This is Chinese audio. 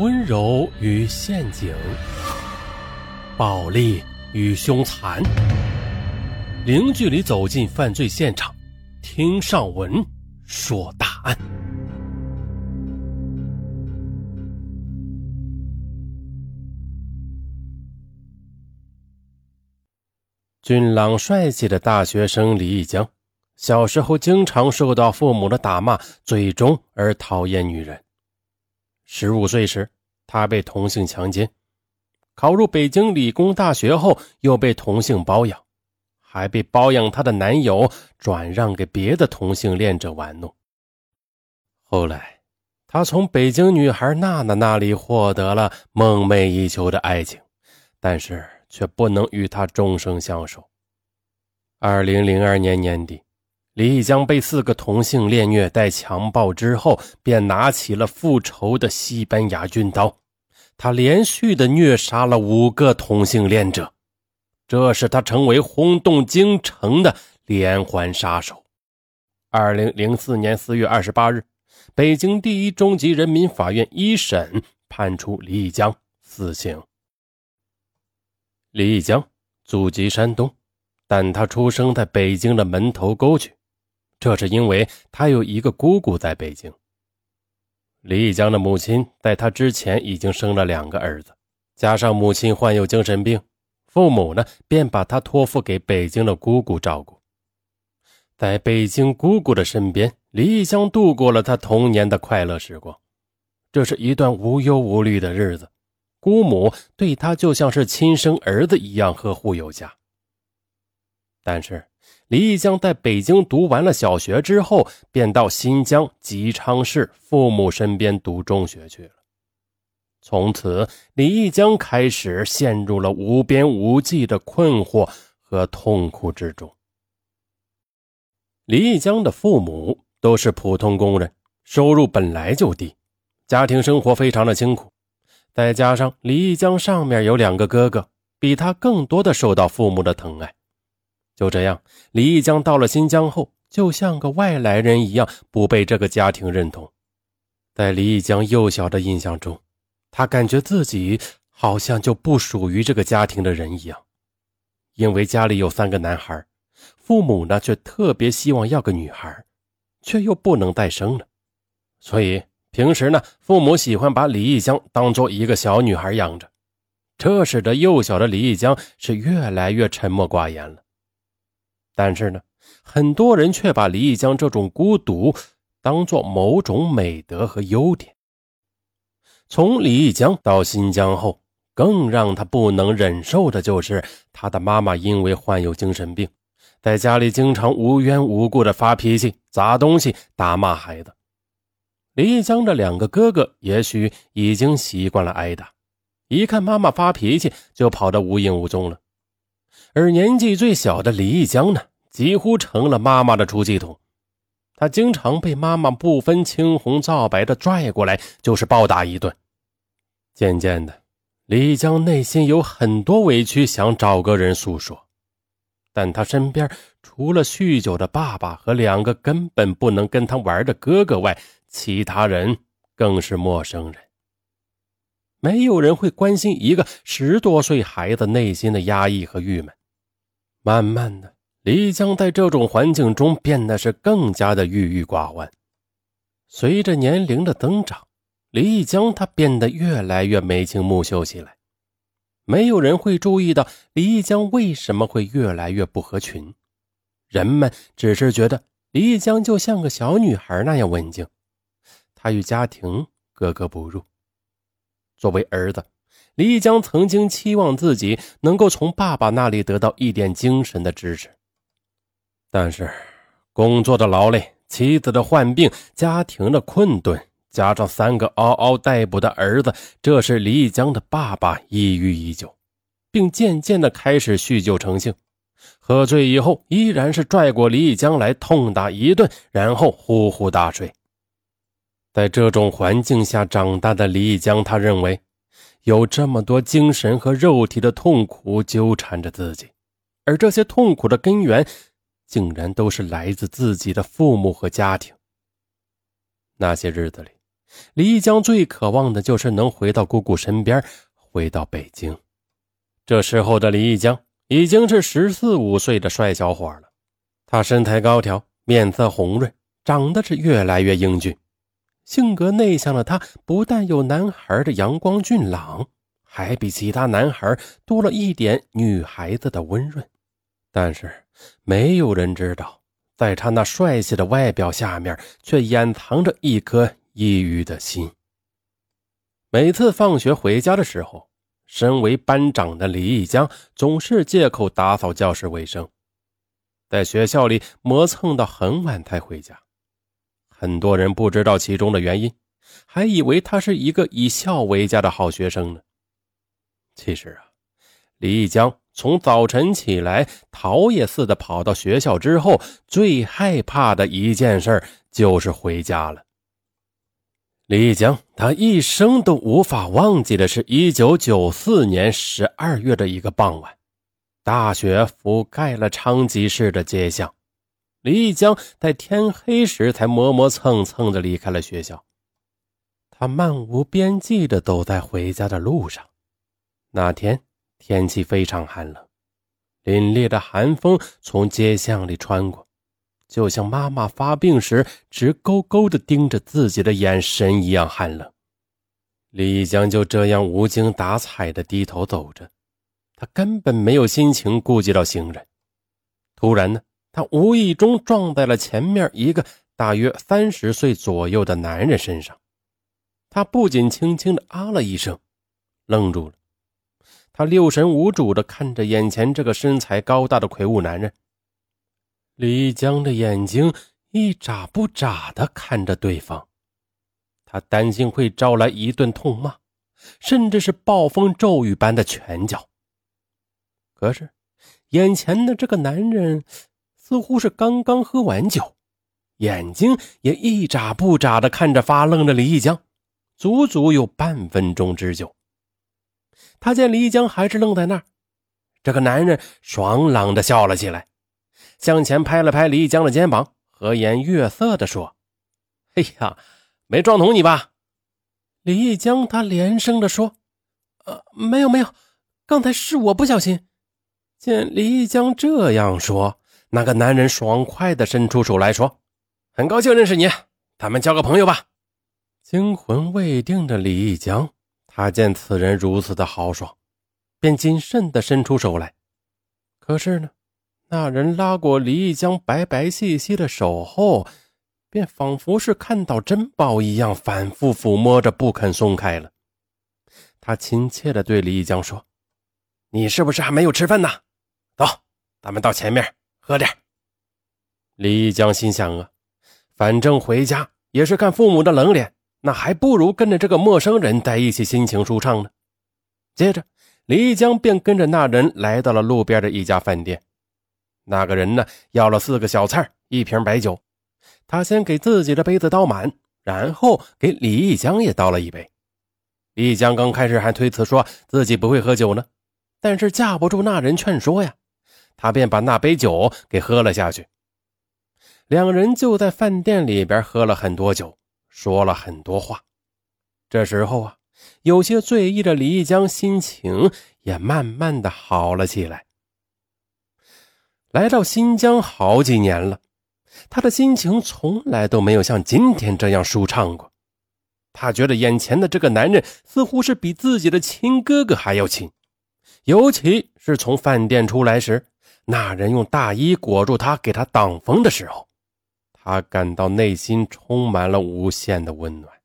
温柔与陷阱，暴力与凶残，零距离走进犯罪现场，听上文说大案。俊朗帅气的大学生李义江，小时候经常受到父母的打骂，最终而讨厌女人。十五岁时，他被同性强奸；考入北京理工大学后，又被同性包养，还被包养他的男友转让给别的同性恋者玩弄。后来，他从北京女孩娜娜那里获得了梦寐以求的爱情，但是却不能与她终生相守。二零零二年年底。李义江被四个同性恋虐待强暴之后，便拿起了复仇的西班牙军刀，他连续的虐杀了五个同性恋者，这使他成为轰动京城的连环杀手。二零零四年四月二十八日，北京第一中级人民法院一审判处李义江死刑。李义江祖籍山东，但他出生在北京的门头沟区。这是因为他有一个姑姑在北京。李义江的母亲在他之前已经生了两个儿子，加上母亲患有精神病，父母呢便把他托付给北京的姑姑照顾。在北京姑姑的身边，李义江度过了他童年的快乐时光。这是一段无忧无虑的日子，姑母对他就像是亲生儿子一样呵护有加。但是。李义江在北京读完了小学之后，便到新疆吉昌市父母身边读中学去了。从此，李义江开始陷入了无边无际的困惑和痛苦之中。李义江的父母都是普通工人，收入本来就低，家庭生活非常的清苦。再加上李义江上面有两个哥哥，比他更多的受到父母的疼爱。就这样，李义江到了新疆后，就像个外来人一样，不被这个家庭认同。在李义江幼小的印象中，他感觉自己好像就不属于这个家庭的人一样。因为家里有三个男孩，父母呢却特别希望要个女孩，却又不能再生了，所以平时呢，父母喜欢把李义江当做一个小女孩养着，这使得幼小的李义江是越来越沉默寡言了。但是呢，很多人却把李义江这种孤独当做某种美德和优点。从李义江到新疆后，更让他不能忍受的就是他的妈妈因为患有精神病，在家里经常无缘无故的发脾气、砸东西、打骂孩子。李义江的两个哥哥也许已经习惯了挨打，一看妈妈发脾气就跑得无影无踪了。而年纪最小的李义江呢？几乎成了妈妈的出气筒，他经常被妈妈不分青红皂白的拽过来，就是暴打一顿。渐渐的，李江内心有很多委屈，想找个人诉说，但他身边除了酗酒的爸爸和两个根本不能跟他玩的哥哥外，其他人更是陌生人。没有人会关心一个十多岁孩子内心的压抑和郁闷。慢慢的。李江在这种环境中变得是更加的郁郁寡欢。随着年龄的增长，李江他变得越来越眉清目秀起来。没有人会注意到李江为什么会越来越不合群，人们只是觉得李江就像个小女孩那样文静，他与家庭格格不入。作为儿子，李江曾经期望自己能够从爸爸那里得到一点精神的支持。但是，工作的劳累、妻子的患病、家庭的困顿，加上三个嗷嗷待哺的儿子，这是李义江的爸爸抑郁已久，并渐渐的开始酗酒成性。喝醉以后，依然是拽过李义江来痛打一顿，然后呼呼大睡。在这种环境下长大的李义江，他认为有这么多精神和肉体的痛苦纠缠着自己，而这些痛苦的根源。竟然都是来自自己的父母和家庭。那些日子里，李一江最渴望的就是能回到姑姑身边，回到北京。这时候的李一江已经是十四五岁的帅小伙了，他身材高挑，面色红润，长得是越来越英俊。性格内向的他，不但有男孩的阳光俊朗，还比其他男孩多了一点女孩子的温润。但是，没有人知道，在他那帅气的外表下面，却掩藏着一颗抑郁的心。每次放学回家的时候，身为班长的李义江总是借口打扫教室卫生，在学校里磨蹭到很晚才回家。很多人不知道其中的原因，还以为他是一个以孝为家的好学生呢。其实啊，李江从早晨起来，逃也似的跑到学校之后，最害怕的一件事就是回家了。李江他一生都无法忘记的是，一九九四年十二月的一个傍晚，大雪覆盖了昌吉市的街巷。李江在天黑时才磨磨蹭蹭的离开了学校，他漫无边际的走在回家的路上。那天天气非常寒冷，凛冽的寒风从街巷里穿过，就像妈妈发病时直勾勾的盯着自己的眼神一样寒冷。李江就这样无精打采的低头走着，他根本没有心情顾及到行人。突然呢？他无意中撞在了前面一个大约三十岁左右的男人身上，他不仅轻轻的啊了一声，愣住了。他六神无主的看着眼前这个身材高大的魁梧男人，李江的眼睛一眨不眨的看着对方，他担心会招来一顿痛骂，甚至是暴风骤雨般的拳脚。可是，眼前的这个男人。似乎是刚刚喝完酒，眼睛也一眨不眨的看着发愣的李义江，足足有半分钟之久。他见李义江还是愣在那儿，这个男人爽朗的笑了起来，向前拍了拍李义江的肩膀，和颜悦色的说：“哎呀，没撞疼你吧？”李义江他连声的说：“呃，没有没有，刚才是我不小心。”见李义江这样说。那个男人爽快的伸出手来说：“很高兴认识你，咱们交个朋友吧。”惊魂未定的李义江，他见此人如此的豪爽，便谨慎地伸出手来。可是呢，那人拉过李义江白白细细的手后，便仿佛是看到珍宝一样，反复抚摸着，不肯松开了。他亲切地对李义江说：“你是不是还没有吃饭呢？走，咱们到前面。”喝点。李义江心想啊，反正回家也是看父母的冷脸，那还不如跟着这个陌生人在一起，心情舒畅呢。接着，李义江便跟着那人来到了路边的一家饭店。那个人呢，要了四个小菜，一瓶白酒。他先给自己的杯子倒满，然后给李义江也倒了一杯。李义江刚开始还推辞说自己不会喝酒呢，但是架不住那人劝说呀。他便把那杯酒给喝了下去。两人就在饭店里边喝了很多酒，说了很多话。这时候啊，有些醉意的李义江心情也慢慢的好了起来。来到新疆好几年了，他的心情从来都没有像今天这样舒畅过。他觉得眼前的这个男人似乎是比自己的亲哥哥还要亲，尤其是从饭店出来时。那人用大衣裹住他，给他挡风的时候，他感到内心充满了无限的温暖。